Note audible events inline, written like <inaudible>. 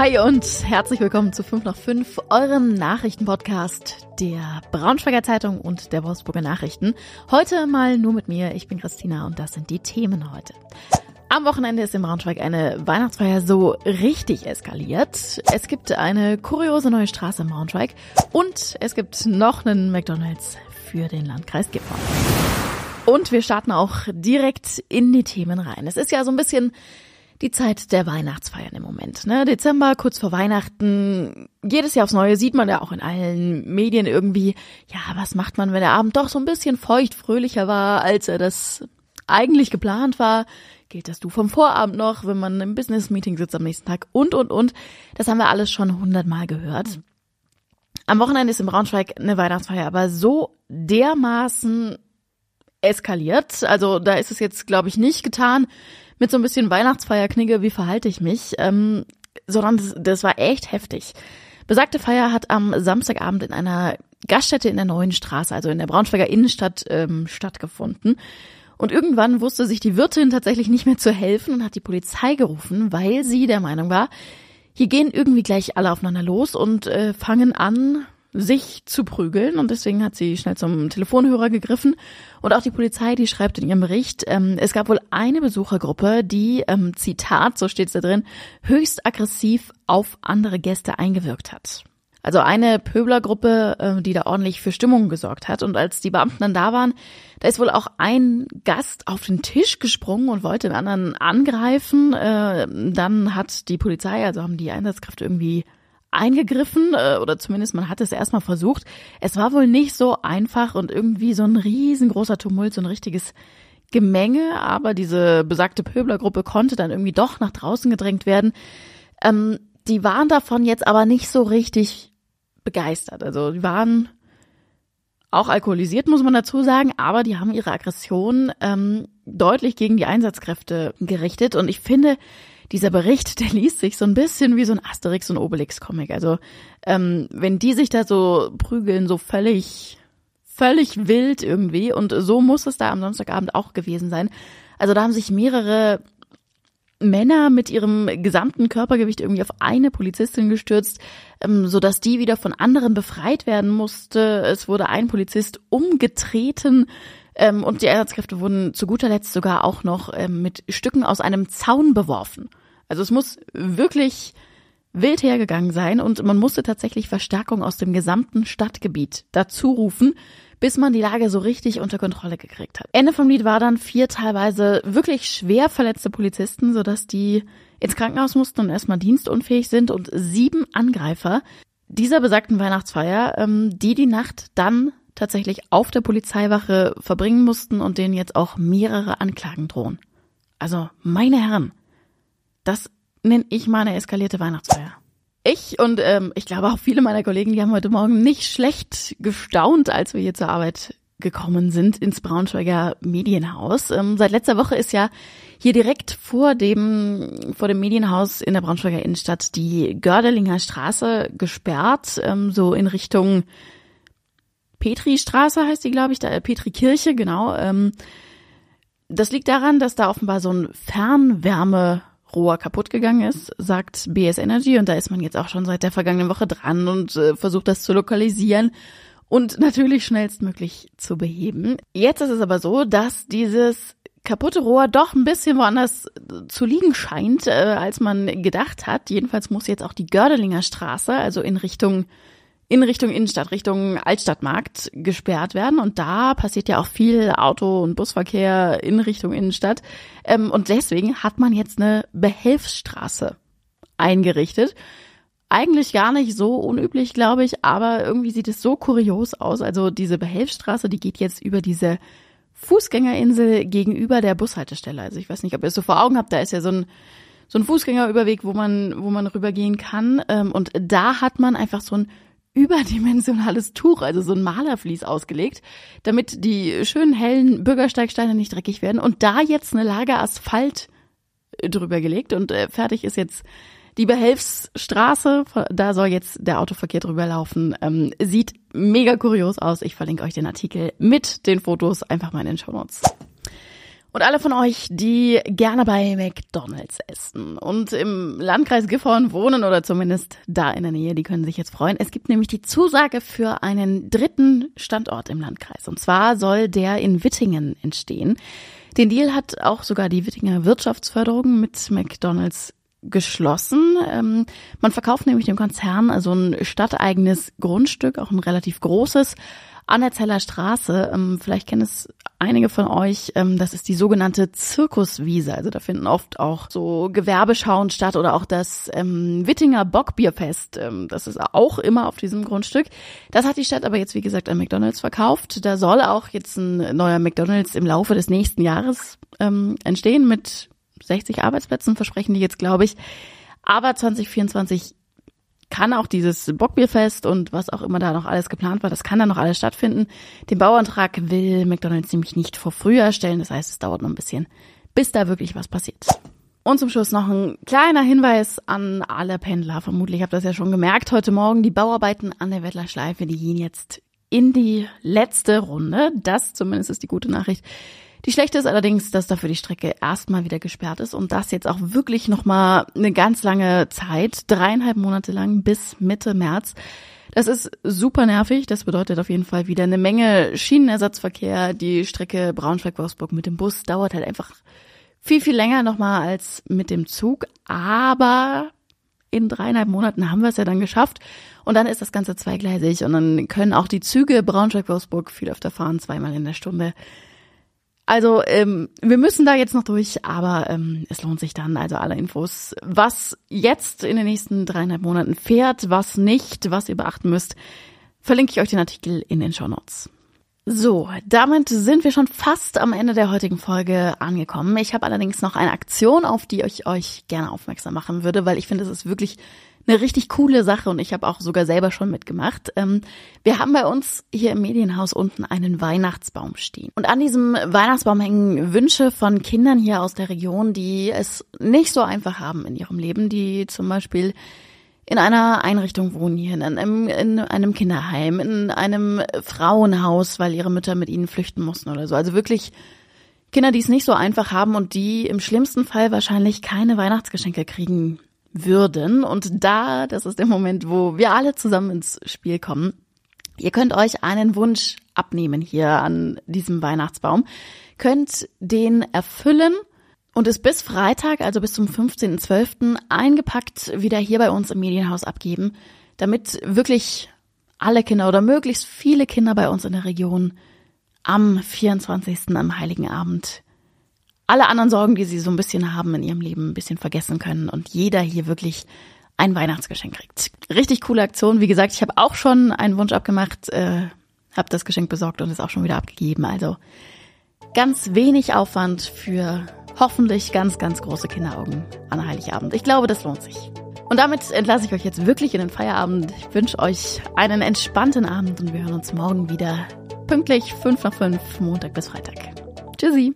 Hi und herzlich willkommen zu 5 nach 5, eurem Nachrichtenpodcast der Braunschweiger Zeitung und der Wolfsburger Nachrichten. Heute mal nur mit mir, ich bin Christina und das sind die Themen heute. Am Wochenende ist in Braunschweig eine Weihnachtsfeier so richtig eskaliert. Es gibt eine kuriose neue Straße in Braunschweig und es gibt noch einen McDonald's für den Landkreis Gifhorn. Und wir starten auch direkt in die Themen rein. Es ist ja so ein bisschen die Zeit der Weihnachtsfeiern im Moment. Ne? Dezember, kurz vor Weihnachten, jedes Jahr aufs Neue sieht man ja auch in allen Medien irgendwie, ja, was macht man, wenn der Abend doch so ein bisschen feucht fröhlicher war, als er das eigentlich geplant war? Gilt das du vom Vorabend noch, wenn man im Business-Meeting sitzt am nächsten Tag und, und, und. Das haben wir alles schon hundertmal gehört. Am Wochenende ist in Braunschweig eine Weihnachtsfeier, aber so dermaßen eskaliert. Also da ist es jetzt, glaube ich, nicht getan mit so ein bisschen Weihnachtsfeierknigge, wie verhalte ich mich, ähm, sondern das, das war echt heftig. Besagte Feier hat am Samstagabend in einer Gaststätte in der Neuen Straße, also in der Braunschweiger Innenstadt, ähm, stattgefunden. Und irgendwann wusste sich die Wirtin tatsächlich nicht mehr zu helfen und hat die Polizei gerufen, weil sie der Meinung war, hier gehen irgendwie gleich alle aufeinander los und äh, fangen an, sich zu prügeln und deswegen hat sie schnell zum Telefonhörer gegriffen und auch die Polizei, die schreibt in ihrem Bericht, ähm, es gab wohl eine Besuchergruppe, die, ähm, Zitat, so steht es da drin, höchst aggressiv auf andere Gäste eingewirkt hat. Also eine Pöblergruppe, äh, die da ordentlich für Stimmung gesorgt hat. Und als die Beamten dann da waren, da ist wohl auch ein Gast auf den Tisch gesprungen und wollte den anderen angreifen. Äh, dann hat die Polizei, also haben die Einsatzkräfte irgendwie eingegriffen äh, oder zumindest man hat es erstmal versucht. Es war wohl nicht so einfach und irgendwie so ein riesengroßer Tumult, so ein richtiges Gemenge, aber diese besagte Pöblergruppe konnte dann irgendwie doch nach draußen gedrängt werden. Ähm, die waren davon jetzt aber nicht so richtig begeistert. Also die waren auch alkoholisiert, muss man dazu sagen, aber die haben ihre Aggression ähm, deutlich gegen die Einsatzkräfte gerichtet. Und ich finde, dieser Bericht, <laughs> der liest sich so ein bisschen wie so ein Asterix und Obelix-Comic. Also ähm, wenn die sich da so prügeln, so völlig, völlig wild irgendwie, und so muss es da am Samstagabend auch gewesen sein. Also da haben sich mehrere Männer mit ihrem gesamten Körpergewicht irgendwie auf eine Polizistin gestürzt, ähm, so dass die wieder von anderen befreit werden musste. Es wurde ein Polizist umgetreten ähm, und die Einsatzkräfte wurden zu guter Letzt sogar auch noch ähm, mit Stücken aus einem Zaun beworfen. Also es muss wirklich wild hergegangen sein und man musste tatsächlich Verstärkung aus dem gesamten Stadtgebiet dazu rufen, bis man die Lage so richtig unter Kontrolle gekriegt hat. Ende vom Lied war dann vier teilweise wirklich schwer verletzte Polizisten, sodass die ins Krankenhaus mussten und erstmal dienstunfähig sind und sieben Angreifer dieser besagten Weihnachtsfeier, ähm, die die Nacht dann tatsächlich auf der Polizeiwache verbringen mussten und denen jetzt auch mehrere Anklagen drohen. Also, meine Herren, das nenne ich mal eine eskalierte Weihnachtsfeier. Ich und ähm, ich glaube auch viele meiner Kollegen, die haben heute Morgen nicht schlecht gestaunt, als wir hier zur Arbeit gekommen sind ins Braunschweiger Medienhaus. Ähm, seit letzter Woche ist ja hier direkt vor dem vor dem Medienhaus in der Braunschweiger Innenstadt die Gördelinger Straße gesperrt, ähm, so in Richtung Petri-Straße heißt die, glaube ich, da Petri-Kirche, genau. Ähm, das liegt daran, dass da offenbar so ein Fernwärme Rohr kaputt gegangen ist, sagt BS Energy und da ist man jetzt auch schon seit der vergangenen Woche dran und äh, versucht das zu lokalisieren und natürlich schnellstmöglich zu beheben. Jetzt ist es aber so, dass dieses kaputte Rohr doch ein bisschen woanders äh, zu liegen scheint, äh, als man gedacht hat. Jedenfalls muss jetzt auch die Gördelinger Straße, also in Richtung in Richtung Innenstadt, Richtung Altstadtmarkt gesperrt werden. Und da passiert ja auch viel Auto- und Busverkehr in Richtung Innenstadt. Ähm, und deswegen hat man jetzt eine Behelfsstraße eingerichtet. Eigentlich gar nicht so unüblich, glaube ich, aber irgendwie sieht es so kurios aus. Also diese Behelfsstraße, die geht jetzt über diese Fußgängerinsel gegenüber der Bushaltestelle. Also ich weiß nicht, ob ihr es so vor Augen habt, da ist ja so ein so ein Fußgängerüberweg, wo man wo man rübergehen kann. Ähm, und da hat man einfach so ein überdimensionales Tuch, also so ein Malerflies ausgelegt, damit die schönen hellen Bürgersteigsteine nicht dreckig werden und da jetzt eine Lager Asphalt drüber gelegt und äh, fertig ist jetzt die Behelfsstraße, da soll jetzt der Autoverkehr drüber laufen. Ähm, sieht mega kurios aus. Ich verlinke euch den Artikel mit den Fotos einfach mal in den Show Notes. Und alle von euch, die gerne bei McDonald's essen und im Landkreis Gifhorn wohnen oder zumindest da in der Nähe, die können sich jetzt freuen. Es gibt nämlich die Zusage für einen dritten Standort im Landkreis. Und zwar soll der in Wittingen entstehen. Den Deal hat auch sogar die Wittinger Wirtschaftsförderung mit McDonald's geschlossen. Ähm, man verkauft nämlich dem Konzern also ein stadteigenes Grundstück, auch ein relativ großes an der Zeller Straße. Ähm, vielleicht kennen es einige von euch. Ähm, das ist die sogenannte Zirkuswiese. Also da finden oft auch so Gewerbeschauen statt oder auch das ähm, Wittinger Bockbierfest. Ähm, das ist auch immer auf diesem Grundstück. Das hat die Stadt aber jetzt, wie gesagt, an McDonalds verkauft. Da soll auch jetzt ein neuer McDonalds im Laufe des nächsten Jahres ähm, entstehen mit 60 Arbeitsplätzen, versprechen die jetzt, glaube ich. Aber 2024 kann auch dieses Bockbierfest und was auch immer da noch alles geplant war, das kann dann noch alles stattfinden. Den Bauantrag will McDonald's nämlich nicht vor Frühjahr stellen. Das heißt, es dauert noch ein bisschen, bis da wirklich was passiert. Und zum Schluss noch ein kleiner Hinweis an alle Pendler. Vermutlich habt ihr das ja schon gemerkt. Heute Morgen die Bauarbeiten an der Wettlerschleife, die gehen jetzt in die letzte Runde. Das zumindest ist die gute Nachricht. Die schlechte ist allerdings, dass dafür die Strecke erstmal wieder gesperrt ist und das jetzt auch wirklich nochmal eine ganz lange Zeit, dreieinhalb Monate lang bis Mitte März. Das ist super nervig. Das bedeutet auf jeden Fall wieder eine Menge Schienenersatzverkehr. Die Strecke Braunschweig-Wolfsburg mit dem Bus dauert halt einfach viel, viel länger nochmal als mit dem Zug. Aber in dreieinhalb Monaten haben wir es ja dann geschafft. Und dann ist das Ganze zweigleisig und dann können auch die Züge Braunschweig-Wolfsburg viel öfter fahren, zweimal in der Stunde. Also ähm, wir müssen da jetzt noch durch, aber ähm, es lohnt sich dann. Also alle Infos, was jetzt in den nächsten dreieinhalb Monaten fährt, was nicht, was ihr beachten müsst, verlinke ich euch den Artikel in den Show Notes. So, damit sind wir schon fast am Ende der heutigen Folge angekommen. Ich habe allerdings noch eine Aktion, auf die ich euch gerne aufmerksam machen würde, weil ich finde, es ist wirklich eine richtig coole Sache und ich habe auch sogar selber schon mitgemacht. Ähm, wir haben bei uns hier im Medienhaus unten einen Weihnachtsbaum stehen. Und an diesem Weihnachtsbaum hängen Wünsche von Kindern hier aus der Region, die es nicht so einfach haben in ihrem Leben, die zum Beispiel in einer Einrichtung wohnen hier, in einem, in einem Kinderheim, in einem Frauenhaus, weil ihre Mütter mit ihnen flüchten mussten oder so. Also wirklich Kinder, die es nicht so einfach haben und die im schlimmsten Fall wahrscheinlich keine Weihnachtsgeschenke kriegen würden. Und da, das ist der Moment, wo wir alle zusammen ins Spiel kommen. Ihr könnt euch einen Wunsch abnehmen hier an diesem Weihnachtsbaum, könnt den erfüllen und es bis Freitag, also bis zum 15.12. eingepackt wieder hier bei uns im Medienhaus abgeben, damit wirklich alle Kinder oder möglichst viele Kinder bei uns in der Region am 24. am Heiligen Abend alle anderen Sorgen, die sie so ein bisschen haben in ihrem Leben, ein bisschen vergessen können und jeder hier wirklich ein Weihnachtsgeschenk kriegt. Richtig coole Aktion. Wie gesagt, ich habe auch schon einen Wunsch abgemacht, äh, habe das Geschenk besorgt und es auch schon wieder abgegeben. Also ganz wenig Aufwand für hoffentlich ganz, ganz große Kinderaugen an Heiligabend. Ich glaube, das lohnt sich. Und damit entlasse ich euch jetzt wirklich in den Feierabend. Ich wünsche euch einen entspannten Abend und wir hören uns morgen wieder pünktlich 5 nach 5, Montag bis Freitag. Tschüssi.